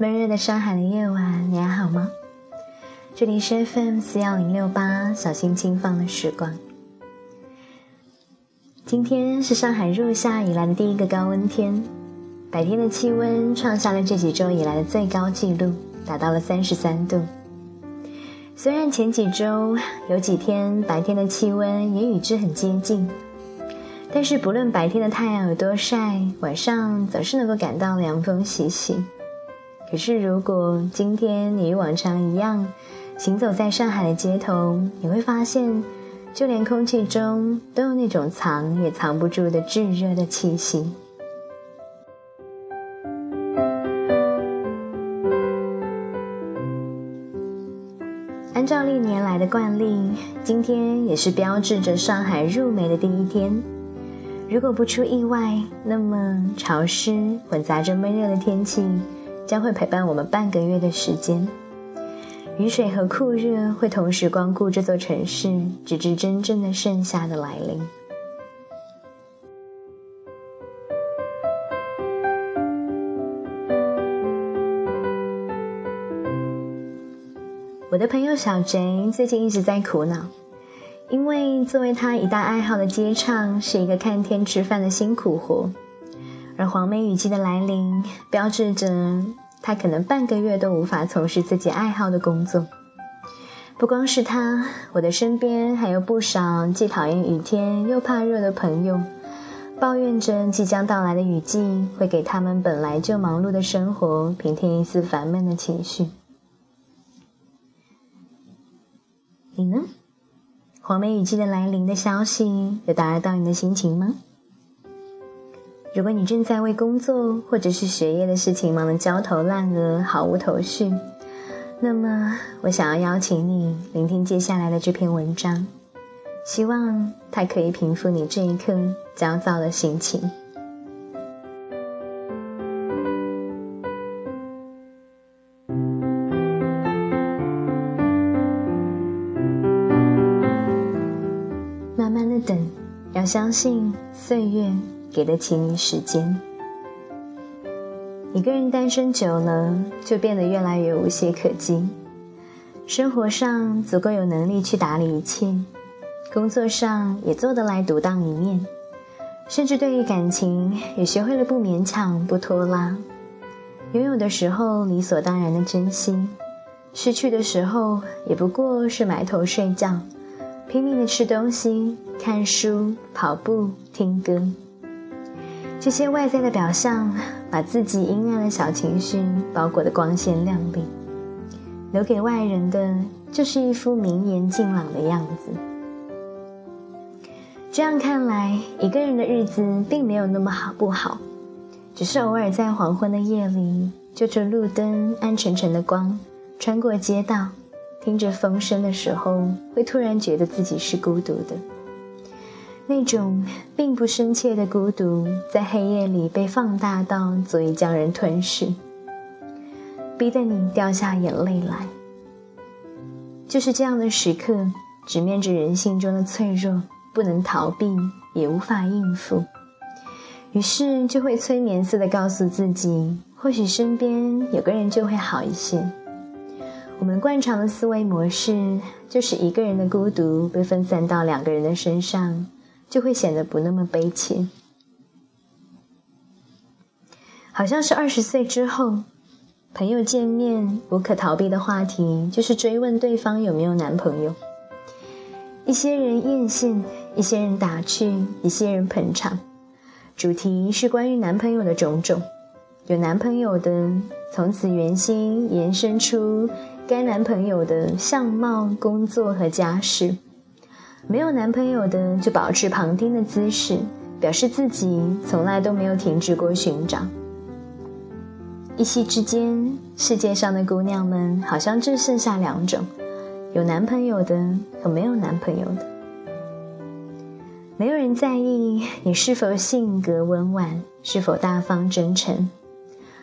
闷热的上海的夜晚，你还好吗？这里是 FM 四幺零六八，小心轻放的时光。今天是上海入夏以来的第一个高温天，白天的气温创下了这几周以来的最高纪录，达到了三十三度。虽然前几周有几天白天的气温也与之很接近，但是不论白天的太阳有多晒，晚上总是能够感到凉风习习。可是，如果今天你与往常一样行走在上海的街头，你会发现，就连空气中都有那种藏也藏不住的炙热的气息。按照历年来的惯例，今天也是标志着上海入梅的第一天。如果不出意外，那么潮湿混杂着闷热的天气。将会陪伴我们半个月的时间，雨水和酷热会同时光顾这座城市，直至真正的盛夏的来临。我的朋友小贼最近一直在苦恼，因为作为他一大爱好的接唱，是一个看天吃饭的辛苦活。而黄梅雨季的来临，标志着他可能半个月都无法从事自己爱好的工作。不光是他，我的身边还有不少既讨厌雨天又怕热的朋友，抱怨着即将到来的雨季会给他们本来就忙碌的生活平添一丝烦闷的情绪。你呢？黄梅雨季的来临的消息有打扰到你的心情吗？如果你正在为工作或者是学业的事情忙得焦头烂额、毫无头绪，那么我想要邀请你聆听接下来的这篇文章，希望它可以平复你这一刻焦躁的心情。慢慢的等，要相信岁月。给得起你时间。一个人单身久了，就变得越来越无懈可击。生活上足够有能力去打理一切，工作上也做得来独当一面，甚至对于感情也学会了不勉强、不拖拉。拥有的时候理所当然的珍惜，失去的时候也不过是埋头睡觉，拼命的吃东西、看书、跑步、听歌。这些外在的表象，把自己阴暗的小情绪包裹得光鲜亮丽，留给外人的就是一副明颜净朗的样子。这样看来，一个人的日子并没有那么好不好，只是偶尔在黄昏的夜里，就着路灯暗沉沉的光，穿过街道，听着风声的时候，会突然觉得自己是孤独的。那种并不深切的孤独，在黑夜里被放大到足以将人吞噬，逼得你掉下眼泪来。就是这样的时刻，直面着人性中的脆弱，不能逃避，也无法应付，于是就会催眠似的告诉自己，或许身边有个人就会好一些。我们惯常的思维模式，就是一个人的孤独被分散到两个人的身上。就会显得不那么悲切，好像是二十岁之后，朋友见面无可逃避的话题就是追问对方有没有男朋友。一些人艳羡，一些人打趣，一些人捧场，主题是关于男朋友的种种。有男朋友的，从此圆心延伸出该男朋友的相貌、工作和家世。没有男朋友的，就保持旁听的姿势，表示自己从来都没有停止过寻找。一夕之间，世界上的姑娘们好像只剩下两种：有男朋友的和没有男朋友的。没有人在意你是否性格温婉，是否大方真诚，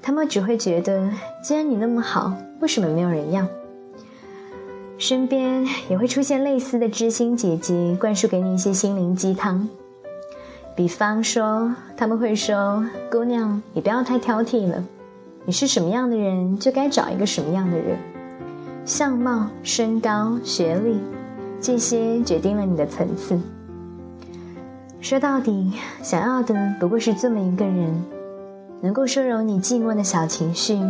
他们只会觉得，既然你那么好，为什么没有人要？身边也会出现类似的知心姐姐，灌输给你一些心灵鸡汤。比方说，他们会说：“姑娘，你不要太挑剔了，你是什么样的人，就该找一个什么样的人。相貌、身高、学历，这些决定了你的层次。说到底，想要的不过是这么一个人，能够收容你寂寞的小情绪，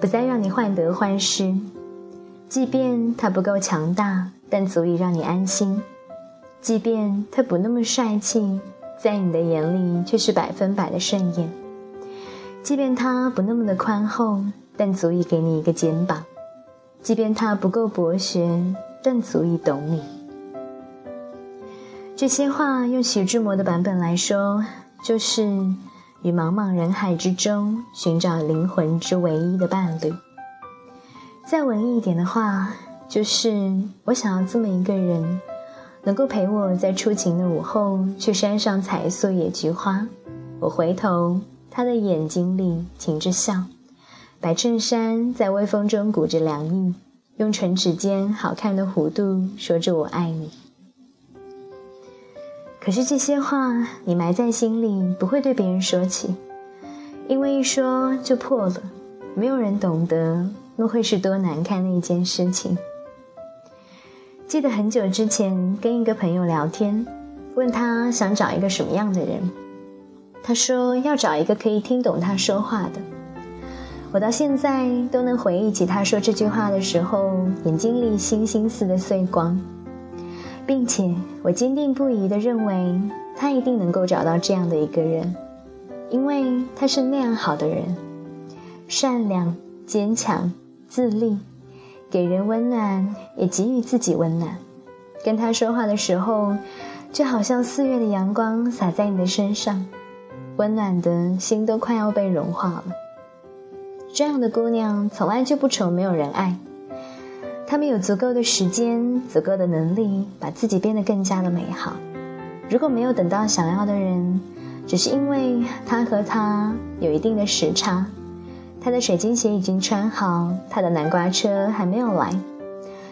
不再让你患得患失。即便他不够强大，但足以让你安心；即便他不那么帅气，在你的眼里却是百分百的顺眼。即便他不那么的宽厚，但足以给你一个肩膀；即便他不够博学，但足以懂你。这些话用徐志摩的版本来说，就是于茫茫人海之中寻找灵魂之唯一的伴侣。再文艺一点的话，就是我想要这么一个人，能够陪我在初晴的午后去山上采素野菊花。我回头。他的眼睛里噙着笑，白衬衫在微风中鼓着凉意，用唇齿间好看的弧度说着“我爱你”。可是这些话你埋在心里，不会对别人说起，因为一说就破了，没有人懂得那会是多难看的一件事情。记得很久之前跟一个朋友聊天，问他想找一个什么样的人。他说要找一个可以听懂他说话的。我到现在都能回忆起他说这句话的时候，眼睛里星星似的碎光，并且我坚定不移地认为他一定能够找到这样的一个人，因为他是那样好的人，善良、坚强、自立，给人温暖，也给予自己温暖。跟他说话的时候，就好像四月的阳光洒在你的身上。温暖的心都快要被融化了。这样的姑娘从来就不愁没有人爱，她们有足够的时间、足够的能力，把自己变得更加的美好。如果没有等到想要的人，只是因为他和她有一定的时差，他的水晶鞋已经穿好，他的南瓜车还没有来，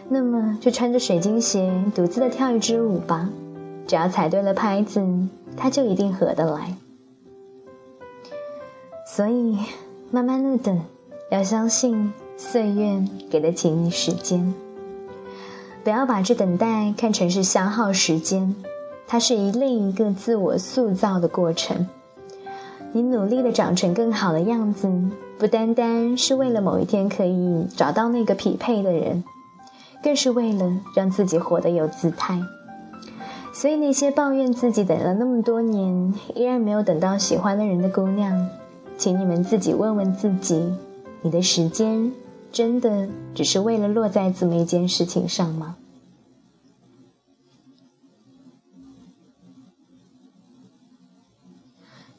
那么就穿着水晶鞋独自的跳一支舞吧。只要踩对了拍子，他就一定合得来。所以，慢慢的等，要相信岁月给得起你时间。不要把这等待看成是消耗时间，它是一另一个自我塑造的过程。你努力的长成更好的样子，不单单是为了某一天可以找到那个匹配的人，更是为了让自己活得有姿态。所以，那些抱怨自己等了那么多年，依然没有等到喜欢的人的姑娘。请你们自己问问自己：你的时间真的只是为了落在这么一件事情上吗？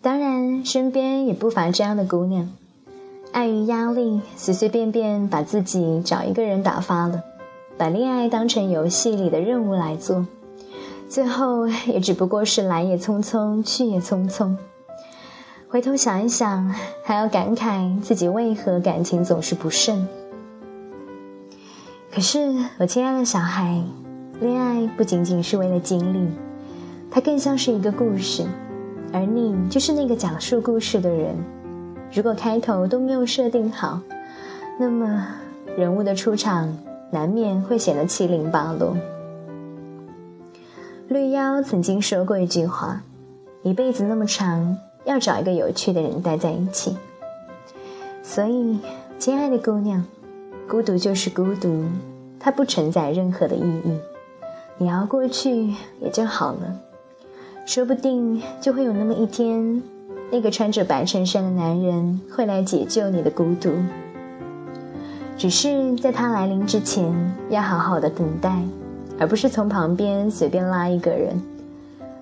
当然，身边也不乏这样的姑娘，碍于压力，随随便便把自己找一个人打发了，把恋爱当成游戏里的任务来做，最后也只不过是来也匆匆，去也匆匆。回头想一想，还要感慨自己为何感情总是不顺。可是，我亲爱的小孩，恋爱不仅仅是为了经历，它更像是一个故事，而你就是那个讲述故事的人。如果开头都没有设定好，那么人物的出场难免会显得七零八落。绿妖曾经说过一句话：“一辈子那么长。”要找一个有趣的人待在一起，所以，亲爱的姑娘，孤独就是孤独，它不承载任何的意义。你熬过去也就好了，说不定就会有那么一天，那个穿着白衬衫的男人会来解救你的孤独。只是在他来临之前，要好好的等待，而不是从旁边随便拉一个人。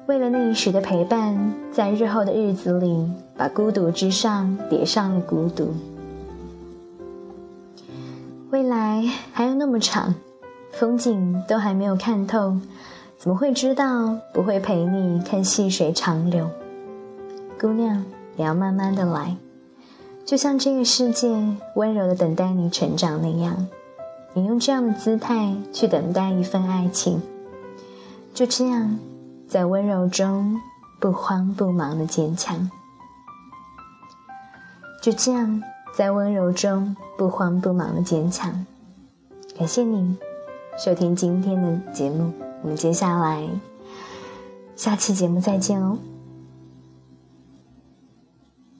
为了那一时的陪伴，在日后的日子里，把孤独之上叠上了孤独。未来还有那么长，风景都还没有看透，怎么会知道不会陪你看细水长流？姑娘，你要慢慢的来，就像这个世界温柔的等待你成长那样，你用这样的姿态去等待一份爱情，就这样。在温柔中不慌不忙的坚强，就这样，在温柔中不慌不忙的坚强。感谢你收听今天的节目，我们接下来下期节目再见哦。